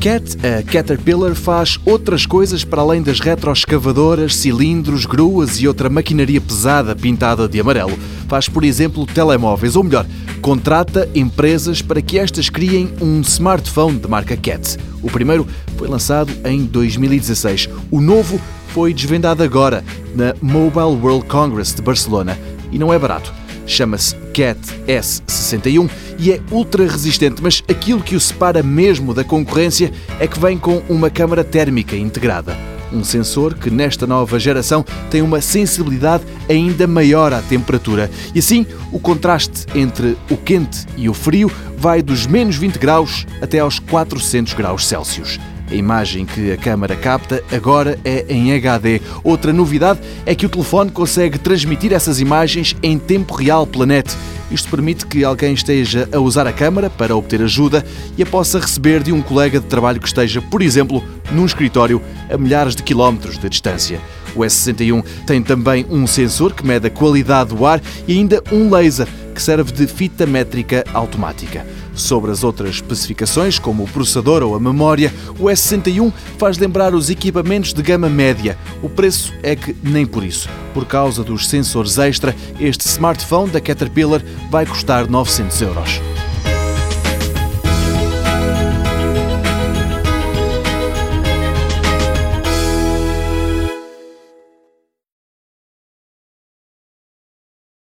Cat, a Caterpillar, faz outras coisas para além das retroescavadoras, cilindros, gruas e outra maquinaria pesada pintada de amarelo. Faz, por exemplo, telemóveis, ou melhor, contrata empresas para que estas criem um smartphone de marca Cat. O primeiro foi lançado em 2016. O novo foi desvendado agora na Mobile World Congress de Barcelona. E não é barato. Chama-se Cat S61 e é ultra resistente, mas aquilo que o separa mesmo da concorrência é que vem com uma câmara térmica integrada. Um sensor que nesta nova geração tem uma sensibilidade ainda maior à temperatura. E assim, o contraste entre o quente e o frio vai dos menos 20 graus até aos 400 graus Celsius. A imagem que a câmara capta agora é em HD. Outra novidade é que o telefone consegue transmitir essas imagens em tempo real pela net. Isto permite que alguém esteja a usar a câmara para obter ajuda e a possa receber de um colega de trabalho que esteja, por exemplo, num escritório a milhares de quilómetros de distância. O S61 tem também um sensor que mede a qualidade do ar e ainda um laser que serve de fita métrica automática. Sobre as outras especificações, como o processador ou a memória, o S61 faz lembrar os equipamentos de gama média. O preço é que nem por isso. Por causa dos sensores extra, este smartphone da Caterpillar vai custar 900 euros.